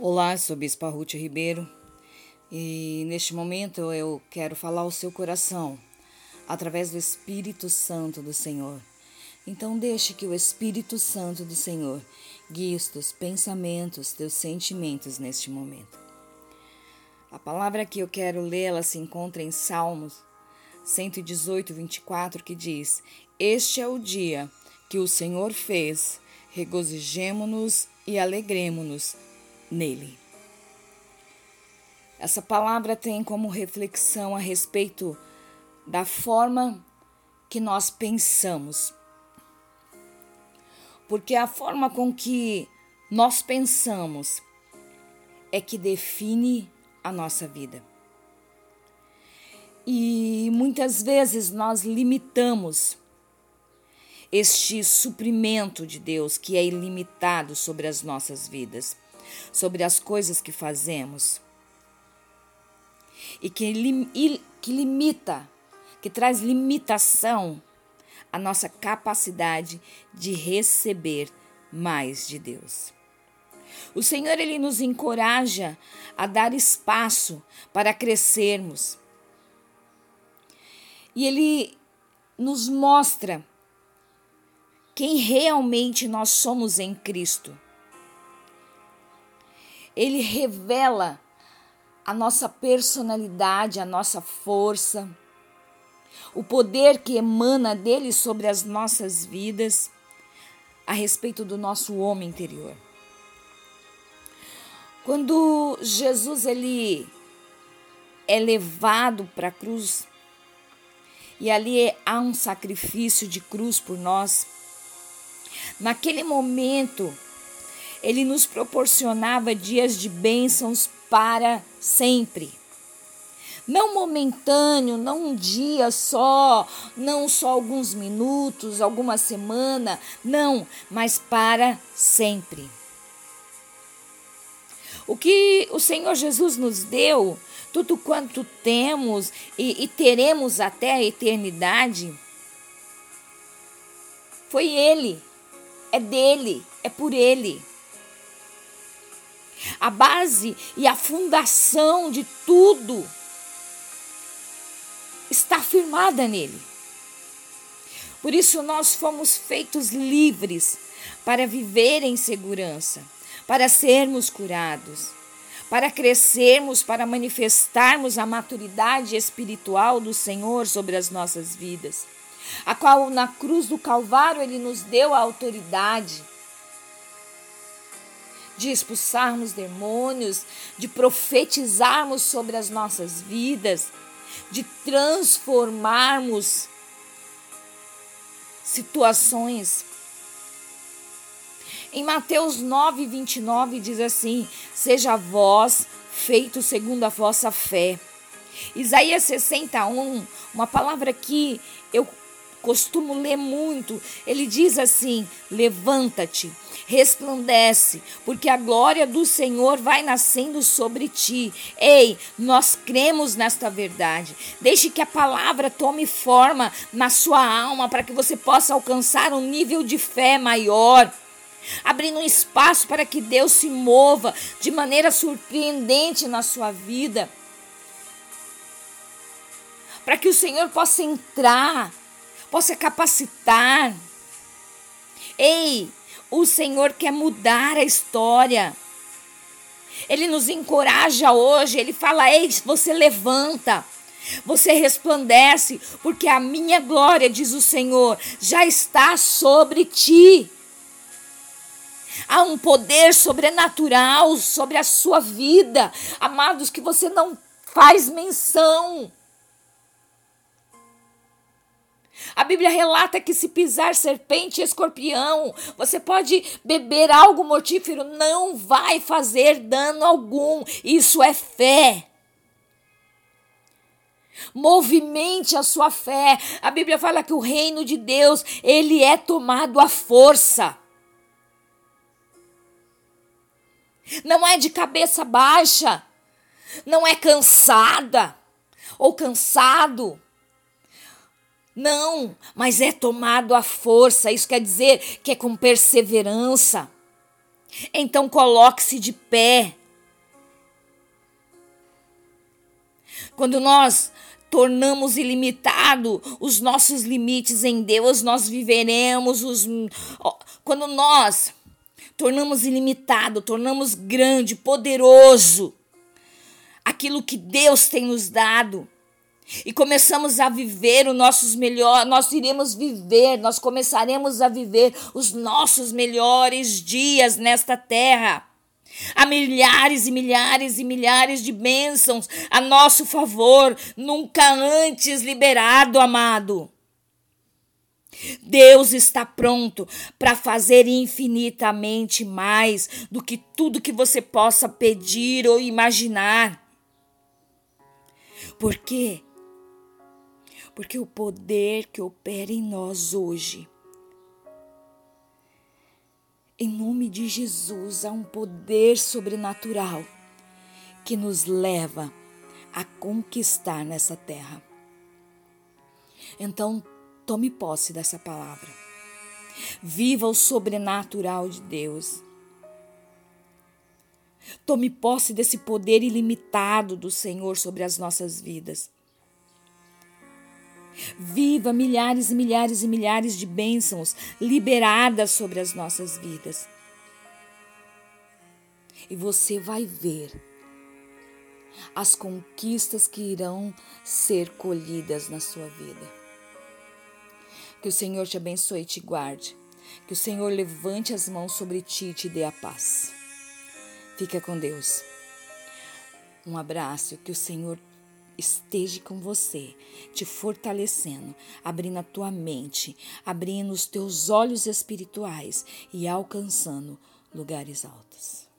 Olá, sou Bispa Ruth Ribeiro e neste momento eu quero falar ao seu coração através do Espírito Santo do Senhor. Então, deixe que o Espírito Santo do Senhor guie os teus pensamentos, teus sentimentos neste momento. A palavra que eu quero ler, ela se encontra em Salmos 118, 24, que diz: Este é o dia que o Senhor fez, regozijemo-nos e alegremo-nos nele. Essa palavra tem como reflexão a respeito da forma que nós pensamos porque a forma com que nós pensamos é que define a nossa vida. E muitas vezes nós limitamos este suprimento de Deus que é ilimitado sobre as nossas vidas, sobre as coisas que fazemos e que, que limita, que traz limitação a nossa capacidade de receber mais de Deus. O Senhor ele nos encoraja a dar espaço para crescermos. E ele nos mostra quem realmente nós somos em Cristo. Ele revela a nossa personalidade, a nossa força, o poder que emana dele sobre as nossas vidas a respeito do nosso homem interior. Quando Jesus ele é levado para a cruz e ali há um sacrifício de cruz por nós, naquele momento ele nos proporcionava dias de bênçãos para sempre não momentâneo, não um dia só, não só alguns minutos, alguma semana, não, mas para sempre. O que o Senhor Jesus nos deu, tudo quanto temos e, e teremos até a eternidade, foi Ele, é dele, é por Ele. A base e a fundação de tudo está firmada nele. Por isso nós fomos feitos livres para viver em segurança, para sermos curados, para crescermos, para manifestarmos a maturidade espiritual do Senhor sobre as nossas vidas, a qual na cruz do Calvário ele nos deu a autoridade de expulsarmos demônios, de profetizarmos sobre as nossas vidas de transformarmos situações. Em Mateus 9, 29 diz assim: Seja vós feito segundo a vossa fé. Isaías 61, uma palavra que eu costumo ler muito, ele diz assim: Levanta-te resplandece, porque a glória do Senhor vai nascendo sobre ti. Ei, nós cremos nesta verdade. Deixe que a palavra tome forma na sua alma para que você possa alcançar um nível de fé maior abrindo um espaço para que Deus se mova de maneira surpreendente na sua vida. Para que o Senhor possa entrar, possa capacitar. Ei, o Senhor quer mudar a história. Ele nos encoraja hoje, ele fala: Ei, você levanta. Você resplandece, porque a minha glória, diz o Senhor, já está sobre ti. Há um poder sobrenatural sobre a sua vida, amados, que você não faz menção. A Bíblia relata que se pisar serpente e escorpião, você pode beber algo mortífero, não vai fazer dano algum. Isso é fé. Movimente a sua fé. A Bíblia fala que o reino de Deus, ele é tomado à força. Não é de cabeça baixa, não é cansada ou cansado. Não, mas é tomado à força. Isso quer dizer que é com perseverança. Então coloque-se de pé. Quando nós tornamos ilimitado os nossos limites em Deus, nós viveremos os quando nós tornamos ilimitado, tornamos grande, poderoso aquilo que Deus tem nos dado, e começamos a viver os nossos melhores, nós iremos viver, nós começaremos a viver os nossos melhores dias nesta terra. Há milhares e milhares e milhares de bênçãos a nosso favor, nunca antes liberado, amado. Deus está pronto para fazer infinitamente mais do que tudo que você possa pedir ou imaginar. Por quê? Porque o poder que opera em nós hoje em nome de Jesus, há um poder sobrenatural que nos leva a conquistar nessa terra. Então, tome posse dessa palavra. Viva o sobrenatural de Deus. Tome posse desse poder ilimitado do Senhor sobre as nossas vidas. Viva milhares e milhares e milhares de bênçãos liberadas sobre as nossas vidas. E você vai ver as conquistas que irão ser colhidas na sua vida. Que o Senhor te abençoe e te guarde. Que o Senhor levante as mãos sobre ti e te dê a paz. Fica com Deus. Um abraço. Que o Senhor esteja com você, te fortalecendo, abrindo a tua mente, abrindo os teus olhos espirituais e alcançando lugares altos.